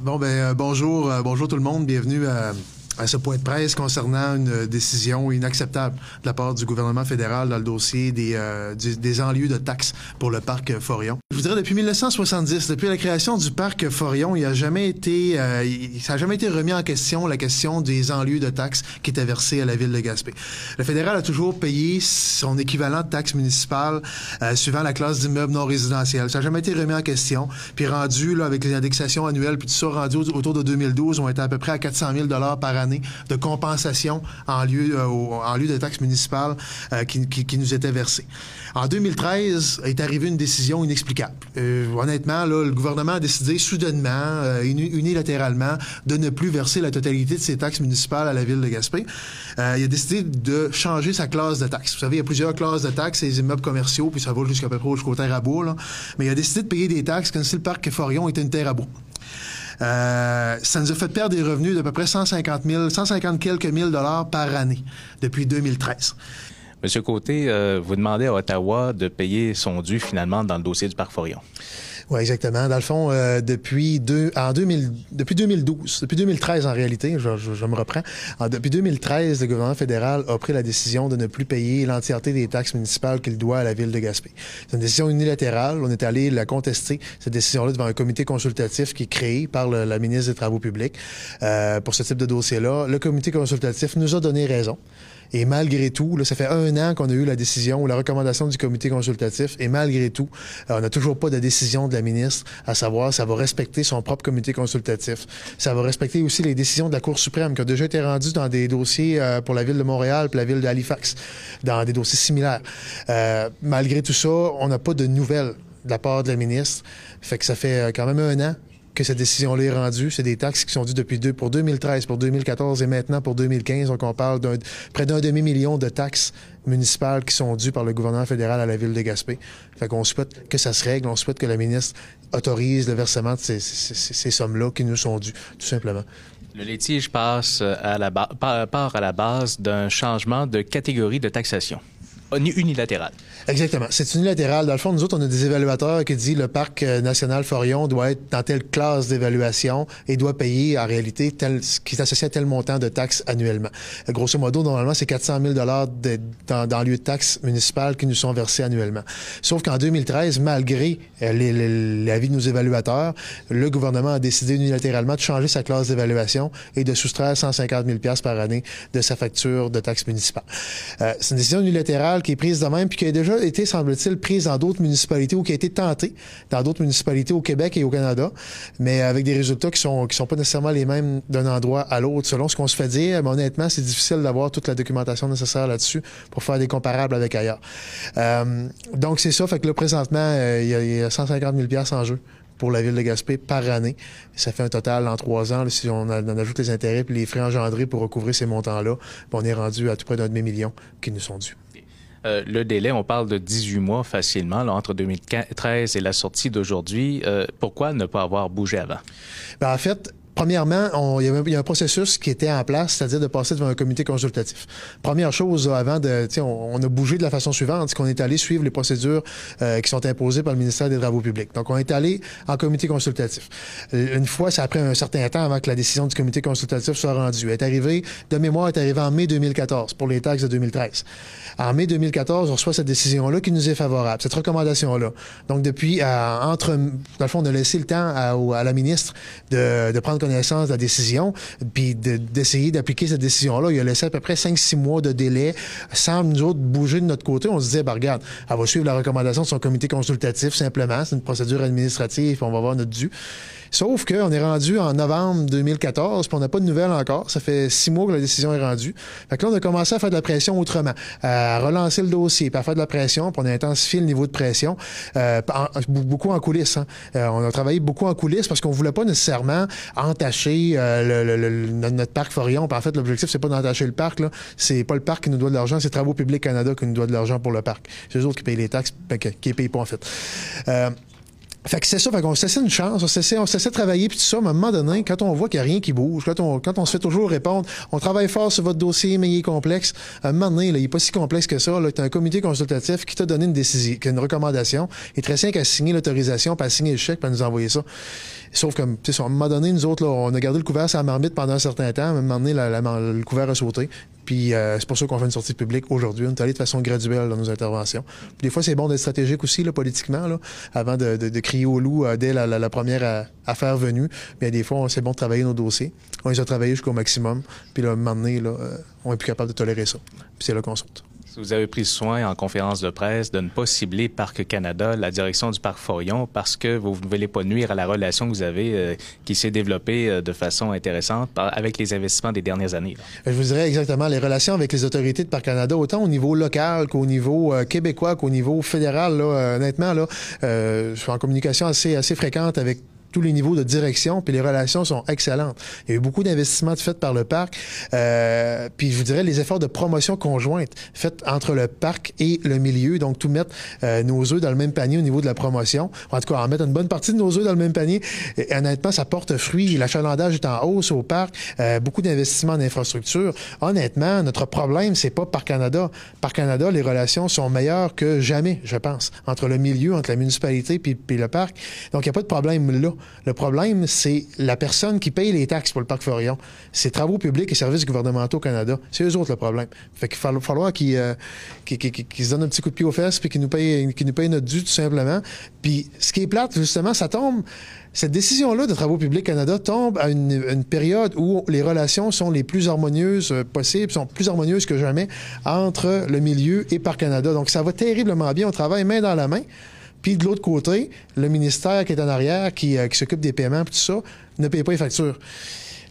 Bon, ben, euh, bonjour, euh, bonjour tout le monde. Bienvenue à, à ce point de presse concernant une décision inacceptable de la part du gouvernement fédéral dans le dossier des, euh, du- des enlieux de taxes pour le parc Forion. Je vous dirais, depuis 1970, depuis la création du parc Forion, il n'a jamais été, euh, il- ça n'a jamais été remis en question la question des enlieux de taxes qui étaient versés à la ville de Gaspé. Le fédéral a toujours payé son équivalent de taxes municipales euh, suivant la classe d'immeubles non résidentiels. Ça n'a jamais été remis en question. Puis rendu, là, avec les indexations annuelles, puis tout ça, rendu au- autour de 2012, on était à peu près à 400 000 par année de compensation en lieu, euh, en lieu de taxes municipales euh, qui, nous étaient versées. En 2013 est arrivée une décision inexplicable. Euh, honnêtement, le gouvernement a décidé soudainement, uni- unilatéralement, de ne plus verser la totalité de ses taxes municipales à la ville de Gaspé. Il a décidé de changer sa classe de taxes. Vous savez, il y a plusieurs classes de taxes, les immeubles commerciaux, puis ça va jusqu'à peu près jusqu'au terre à bois. Mais il a décidé de payer des taxes comme si le parc Forion était une terre à bois. Euh, ça nous a fait perdre des revenus d'à peu près 150 000, 150 quelques mille dollars par année depuis 2013. Monsieur Côté, euh, vous demandez à Ottawa de payer son dû finalement dans le dossier du Parc Forion. Oui, exactement. Dans le fond, euh, depuis, deux, en 2000, depuis 2012, depuis 2013 en réalité, je, je- je me reprends, En- depuis 2013, le gouvernement fédéral a pris la décision de ne plus payer l'entièreté des taxes municipales qu'il doit à la ville de Gaspé. C'est une décision unilatérale. On est allé la contester, cette décision-là, devant un comité consultatif qui est créé par le- la ministre des Travaux publics euh, pour ce type de dossier-là. Le comité consultatif nous a donné raison. Et malgré tout, là, ça fait un an qu'on a eu la décision ou la recommandation du comité consultatif, et malgré tout, euh, on n'a toujours pas de décision de la ministre, à savoir ça va respecter son propre comité consultatif. Ça va respecter aussi les décisions de la Cour suprême qui ont déjà été rendues dans des dossiers euh, pour la ville de Montréal et la ville d'Halifax, dans des dossiers similaires. Euh, malgré tout ça, on n'a pas de nouvelles de la part de la ministre. Fait que ça fait quand même un an que cette décision-là est rendue. C'est des taxes qui sont dues depuis deux, pour 2013, pour 2014 et maintenant pour 2015. Donc, on parle d'un près d'un demi-million de taxes municipales qui sont dues par le gouvernement fédéral à la ville de Gaspé. Fait qu'on souhaite que ça se règle. On souhaite que la ministre autorise le versement de ces, ces- ces- sommes-là qui nous sont dues, tout simplement. Le litige passe à la part à la base d'un changement de catégorie de taxation Uni- unilatéral. Exactement. C'est unilatéral. Dans le fond, nous autres, on a des évaluateurs qui disent le parc euh, national Forion doit être dans telle classe d'évaluation et doit payer en réalité ce qui est associé à tel montant de taxes annuellement. Euh, Grosso modo, normalement, c'est 400 000 dollars dans, lieu de taxes municipales qui nous sont versés annuellement. Sauf qu'en 2013, malgré euh, l'avis de nos évaluateurs, le gouvernement a décidé unilatéralement de changer sa classe d'évaluation et de soustraire 150 000 pièces par année de sa facture de taxes municipales. C'est une décision unilatérale qui est prise de même puis qui a déjà été, semble-t-il, prise dans d'autres municipalités ou qui a été tentée dans d'autres municipalités au Québec et au Canada, mais avec des résultats qui sont qui sont pas nécessairement les mêmes d'un endroit à l'autre selon ce qu'on se fait dire. Mais honnêtement, c'est difficile d'avoir toute la documentation nécessaire là-dessus pour faire des comparables avec ailleurs. Euh, donc c'est ça. Fait que là présentement, euh, il y, a- il y a 150 000 pièces en jeu pour la ville de Gaspé par année. Ça fait un total en trois ans, si on, a- on ajoute les intérêts et les frais engendrés pour recouvrir ces montants-là, puis on est rendu à tout près d'un demi-million qui nous sont dus. Euh, le délai, on parle de 18 mois facilement, là, entre 2013 et la sortie d'aujourd'hui. Euh, pourquoi ne pas avoir bougé avant? Ben, en fait, premièrement, on- il y, a, il y a un processus qui était en place, c'est-à-dire de passer devant un comité consultatif. Première chose, là, avant de, on, on a bougé de la façon suivante, c'est qu'on est allé suivre les procédures euh, qui sont imposées par le ministère des Travaux publics. Donc, on est allé en comité consultatif. Euh, Une fois, ça a pris un certain temps avant que la décision du comité consultatif soit rendue. Elle est arrivée, de mémoire, est arrivée en mai 2014 pour les taxes de 2013. En mai 2014, on reçoit cette décision-là qui nous est favorable, cette recommandation-là. Donc, depuis, euh, entre, dans le fond, on a laissé le temps à, à la ministre de, de prendre connaissance de la décision, puis de- d'essayer d'appliquer cette décision-là. Il a laissé à peu près 5-6 mois de délai sans nous autres bouger de notre côté. On se disait, ben, regarde, elle va suivre la recommandation de son comité consultatif simplement. C'est une procédure administrative, on va avoir notre dû. Sauf qu'on est rendu en novembre 2014, puis on n'a pas de nouvelles encore. Ça fait six mois que la décision est rendue. Fait que là, on a commencé à faire de la pression autrement, à relancer le dossier, puis à faire de la pression, puis on a intensifié le niveau de pression, euh, en- beaucoup en coulisses. hein. Euh, on a travaillé beaucoup en coulisses parce qu'on voulait pas nécessairement entacher euh, le- le- le- notre parc Forion. Puis en fait, l'objectif, c'est pas d'entacher le parc. C'est pas le parc qui nous doit de l'argent, c'est Travaux publics Canada qui nous doit de l'argent pour le parc. C'est eux autres qui payent les taxes, ben, qui les payent pas en fait. Fait que c'est ça, fait qu'on se laissait une chance, on se laissait, on se travailler, puis tout ça, mais à un moment donné, quand on voit qu'il n'y a rien qui bouge, quand on, quand on se fait toujours répondre, on travaille fort sur votre dossier, mais il est complexe, à un moment donné, là, il n'est pas si complexe que ça, là, as un comité consultatif qui t'a donné une décision, une recommandation, il est très simple à signer l'autorisation, puis à signer le chèque, puis à nous envoyer ça. Sauf que, tu sais, à un moment donné, nous autres, là, on a gardé le couvert sur la marmite pendant un certain temps. À un moment donné, le couvert a sauté. Puis euh, c'est pour ça qu'on fait une sortie publique aujourd'hui. On est allé de façon graduelle dans nos interventions. des fois, c'est bon d'être stratégique aussi, là, politiquement, là, avant de, crier au loup euh, dès la, la, première affaire venue. Mais des fois, c'est bon de travailler nos dossiers. On les a travaillés jusqu'au maximum. Puis là, à un moment donné, là, euh, on est plus capable de tolérer ça. Puis c'est là qu'on saute. Vous avez pris soin en conférence de presse de ne pas cibler Parc Canada, la direction du Parc Forion, parce que vous ne voulez pas nuire à la relation que vous avez euh, qui s'est développée euh, de façon intéressante avec les investissements des dernières années. Je vous dirais exactement les relations avec les autorités de Parc Canada, autant au niveau local qu'au niveau euh, québécois qu'au niveau fédéral. Là, honnêtement, là, je suis en communication assez, assez fréquente avec tous les niveaux de direction, puis les relations sont excellentes. Il y a eu beaucoup d'investissements faits par le parc, euh, puis je vous dirais les efforts de promotion conjointe faits entre le parc et le milieu, donc tout mettre euh, nos œufs dans le même panier au niveau de la promotion, en tout cas en mettre une bonne partie de nos œufs dans le même panier. Et, honnêtement, ça porte fruit. L'achalandage est en hausse au parc, euh, beaucoup d'investissements en infrastructure. Honnêtement, notre problème, c'est pas par Canada. Par Canada, les relations sont meilleures que jamais, je pense, entre le milieu, entre la municipalité puis, le parc. Donc, il n'y a pas de problème là. Le problème, c'est la personne qui paye les taxes pour le parc Forion. C'est Travaux publics et services gouvernementaux au Canada. C'est eux autres le problème. Fait qu'il va falloir qu'ils euh, se donnent un petit coup de pied aux fesses puis qu'ils nous payent, nous payent notre dû, tout simplement. Puis ce qui est plate, justement, ça tombe cette décision-là de Travaux publics Canada tombe à une, période où les relations sont les plus harmonieuses euh, possibles, sont plus harmonieuses que jamais entre le milieu et Parc Canada. Donc, ça va terriblement bien. On travaille main dans la main. Puis de l'autre côté, le ministère qui est en arrière, qui, euh, s'occupe des paiements et tout ça, ne paye pas les factures.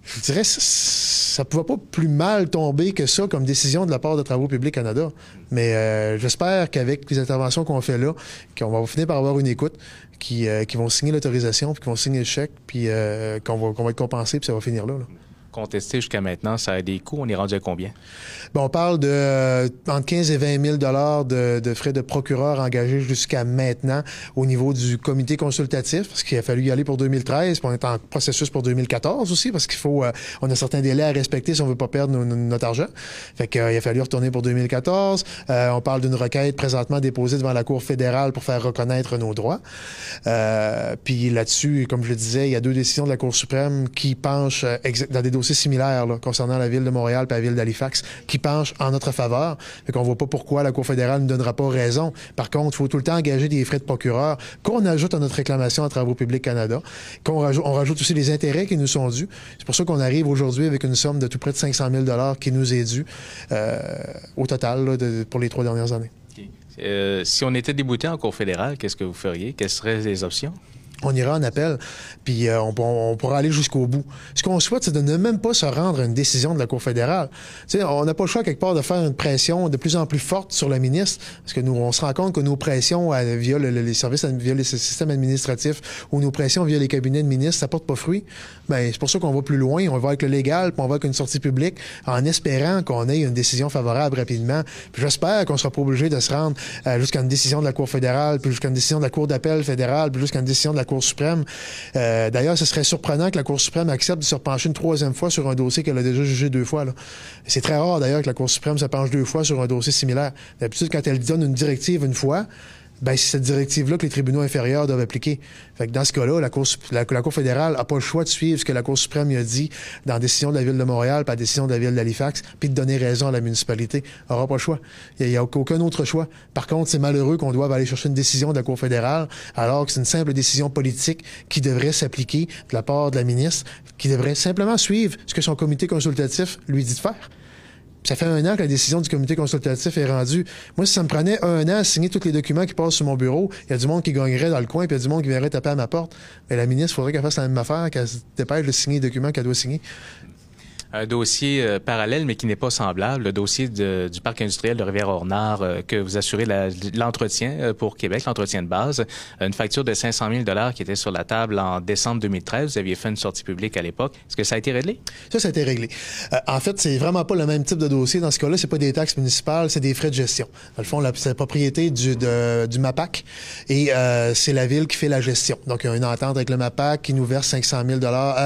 Je dirais, ça ne pouvait pas plus mal tomber que ça comme décision de la part de Travaux publics Canada. Mais euh, j'espère qu'avec les interventions qu'on fait là, qu'on va finir par avoir une écoute, qui, euh, vont signer l'autorisation, puis qui vont signer le chèque, puis qu'on va, être compensé, puis ça va finir là contesté jusqu'à maintenant, ça a des coûts. On est rendu à combien? Bon, on parle de euh, entre 15 et 20 000 dollars de, frais de procureur engagés jusqu'à maintenant au niveau du comité consultatif, parce qu'il a fallu y aller pour 2013, puis on est en processus pour 2014 aussi, parce qu'il faut, euh, on a certains délais à respecter si on veut pas perdre notre argent. Fait qu'il euh, a fallu retourner pour 2014. on parle d'une requête présentement déposée devant la Cour fédérale pour faire reconnaître nos droits. puis là-dessus, comme je le disais, il y a deux décisions de la Cour suprême qui penchent dans des dossiers c'est similaire concernant la ville de Montréal et la ville d'Halifax qui penche en notre faveur. Fait qu'on voit pas pourquoi la Cour fédérale ne donnera pas raison. Par contre, il faut tout le temps engager des frais de procureur qu'on ajoute à notre réclamation à Travaux publics Canada, qu'on rajoute, on rajoute aussi les intérêts qui nous sont dus. C'est pour ça qu'on arrive aujourd'hui avec une somme de tout près de 500 000 qui nous est due euh, au total pour les trois dernières années. Euh, si on était débouté en Cour fédérale, qu'est-ce que vous feriez? Quelles seraient les options? On ira en appel, puis euh, on, pourra aller jusqu'au bout. Ce qu'on souhaite, c'est de ne même pas se rendre à une décision de la Cour fédérale. sais, on n'a pas le choix quelque part de faire une pression de plus en plus forte sur le ministre, parce que nous, on se rend compte que nos pressions euh, via les services, via les systèmes administratifs ou nos pressions via les cabinets de ministres, ça porte pas fruit. Ben, c'est pour ça qu'on va plus loin, on va avec le légal, puis on va avec une sortie publique, en espérant qu'on ait une décision favorable rapidement. J'espère qu'on sera pas obligé de se rendre euh, jusqu'à une décision de la Cour fédérale, puis jusqu'à une décision de la Cour d'appel fédérale, puis jusqu'à une décision de la Cour Euh, d'ailleurs, ce serait surprenant que la Cour suprême accepte de se repencher une troisième fois sur un dossier qu'elle a déjà jugé deux fois. C'est très rare d'ailleurs que la Cour suprême se penche deux fois sur un dossier similaire. D'habitude, quand elle donne une directive une fois, ben, c'est cette directive-là que les tribunaux inférieurs doivent appliquer. Fait que dans ce cas-là, la Cour, la, Cour fédérale n'a pas le choix de suivre ce que la Cour suprême a dit dans la décision de la Ville de Montréal, pas la décision de la Ville d'Halifax, puis de donner raison à la municipalité. Elle n'aura pas le choix. Il n'y a, aucun autre choix. Par contre, c'est malheureux qu'on doive aller chercher une décision de la Cour fédérale, alors que c'est une simple décision politique qui devrait s'appliquer de la part de la ministre, qui devrait simplement suivre ce que son comité consultatif lui dit de faire ça fait un an que la décision du comité consultatif est rendue. Moi, si ça me prenait un an à signer tous les documents qui passent sur mon bureau, il y a du monde qui gagnerait dans le coin, puis il y a du monde qui viendrait taper à ma porte. Mais la ministre, il faudrait qu'elle fasse la même affaire, qu'elle dépêche de signer les documents qu'elle doit signer. Un dossier euh, parallèle, mais qui n'est pas semblable, le dossier de, du parc industriel de Rivière-Ornard, euh, que vous assurez l'entretien euh, pour Québec, l'entretien de base. Une facture de 500 000 qui était sur la table en décembre 2013. Vous aviez fait une sortie publique à l'époque. Est-ce que ça a été réglé? Ça, ça a été réglé. en fait, c'est vraiment pas le même type de dossier. Dans ce cas-là, c'est pas des taxes municipales, c'est des frais de gestion. Dans le fond, c'est la propriété du, du MAPAC et c'est la ville qui fait la gestion. Donc, il y a une entente avec le MAPAC qui nous verse 500 000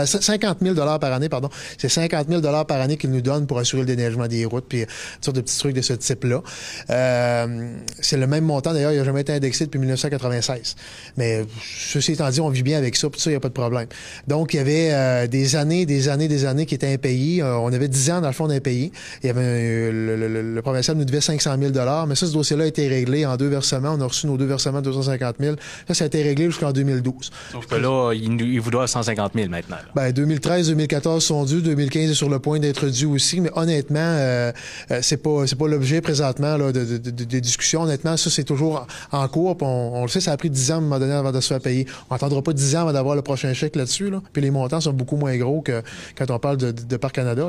50 000 par année, pardon. C'est 50 000 dollars par année qu'ils nous donnent pour assurer le déneigement des routes, puis toutes sortes de petits trucs de ce type-là. Euh, c'est le même montant, d'ailleurs, il n'a jamais été indexé depuis 1996. Mais ceci étant dit, on vit bien avec ça, puis ça, il n'y a pas de problème. Donc, il y avait euh, des années, des années, des années qui étaient impayés. Euh, on avait 10 ans, dans le fond, d'impayés. Il y avait le, provincial nous devait 500 000 mais ça, ce dossier-là a été réglé en deux versements. On a reçu nos deux versements de 250 000. Ça, ça a été réglé jusqu'en 2012. Sauf que là, il, vous doit 150 000 maintenant. Ben, 2013, 2014 sont dus, 2015 est sur le point d'être dû aussi, mais honnêtement, euh, euh, c'est pas l'objet présentement de, des discussions. Honnêtement, ça c'est toujours en cours. On, le sait, ça a pris 10 ans à un moment donné avant de se faire payer. On n'attendra pas 10 ans avant d'avoir le prochain chèque là-dessus. Là. Puis les montants sont beaucoup moins gros que quand on parle de, Parc Canada.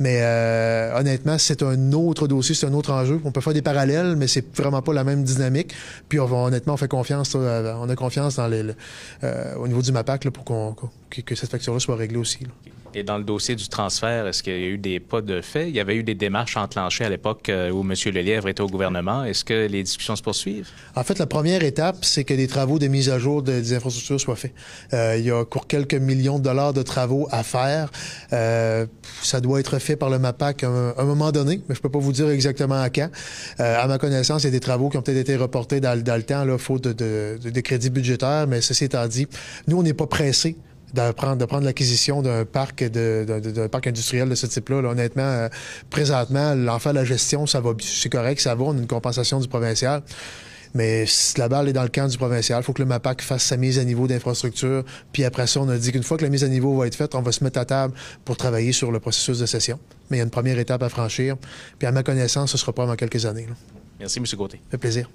Mais euh, honnêtement, c'est un autre dossier, c'est un autre enjeu. On peut faire des parallèles, mais c'est vraiment pas la même dynamique. Puis honnêtement, on fait confiance. on a confiance au niveau du MAPAC pour qu'on, que, cette facture-là soit réglée aussi. Et dans le dossier du transfert, est-ce qu'il y a eu des pas de fait? Il y avait eu des démarches enclenchées à l'époque euh, où M. Lelièvre était au gouvernement. Est-ce que les discussions se poursuivent? En fait, la première étape, c'est que des travaux de mise à jour des infrastructures soient faits. Euh, il y a encore quelques millions de dollars de travaux à faire. Euh, ça doit être fait par le MAPAC à un, moment donné, mais je peux pas vous dire exactement à quand. à ma connaissance, il y a des travaux qui ont peut-être été reportés dans, le temps, là, faute de, de, de crédits budgétaires, mais ceci étant dit, nous, on n'est pas pressés de prendre, de prendre l'acquisition d'un parc d'un parc industriel de ce type-là. honnêtement, euh, présentement, l'en faire la gestion, ça va, c'est correct, ça va, on a une compensation du provincial. Mais la balle est dans le camp du provincial. Il faut que le MAPAC fasse sa mise à niveau d'infrastructure. Puis après ça, on a dit qu'une fois que la mise à niveau va être faite, on va se mettre à table pour travailler sur le processus de session. Mais il y a une première étape à franchir. Puis à ma connaissance, ce sera pas dans quelques années. Merci, M. Gauthier. Ça fait plaisir.